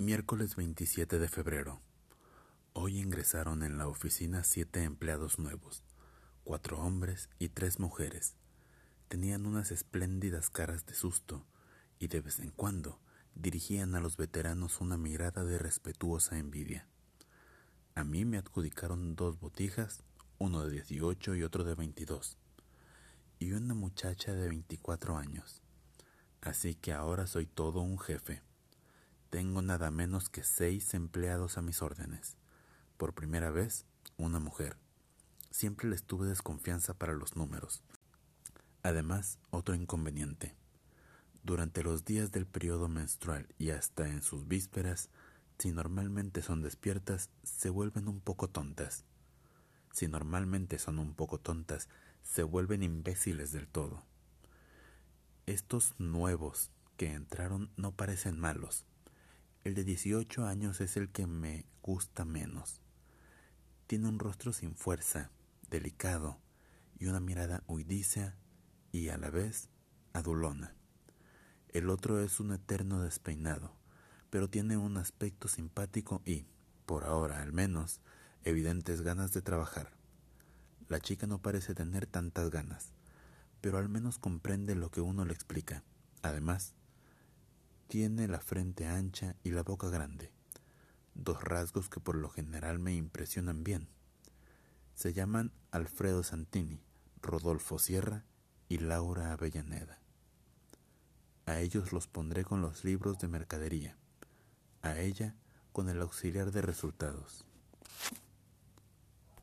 Miércoles 27 de febrero. Hoy ingresaron en la oficina siete empleados nuevos, cuatro hombres y tres mujeres. Tenían unas espléndidas caras de susto y de vez en cuando dirigían a los veteranos una mirada de respetuosa envidia. A mí me adjudicaron dos botijas, uno de 18 y otro de 22, y una muchacha de 24 años. Así que ahora soy todo un jefe. Tengo nada menos que seis empleados a mis órdenes. Por primera vez, una mujer. Siempre les tuve desconfianza para los números. Además, otro inconveniente. Durante los días del periodo menstrual y hasta en sus vísperas, si normalmente son despiertas, se vuelven un poco tontas. Si normalmente son un poco tontas, se vuelven imbéciles del todo. Estos nuevos que entraron no parecen malos, el de 18 años es el que me gusta menos. Tiene un rostro sin fuerza, delicado, y una mirada huidiza y a la vez adulona. El otro es un eterno despeinado, pero tiene un aspecto simpático y, por ahora al menos, evidentes ganas de trabajar. La chica no parece tener tantas ganas, pero al menos comprende lo que uno le explica. Además, tiene la frente ancha y la boca grande, dos rasgos que por lo general me impresionan bien. Se llaman Alfredo Santini, Rodolfo Sierra y Laura Avellaneda. A ellos los pondré con los libros de mercadería, a ella con el auxiliar de resultados.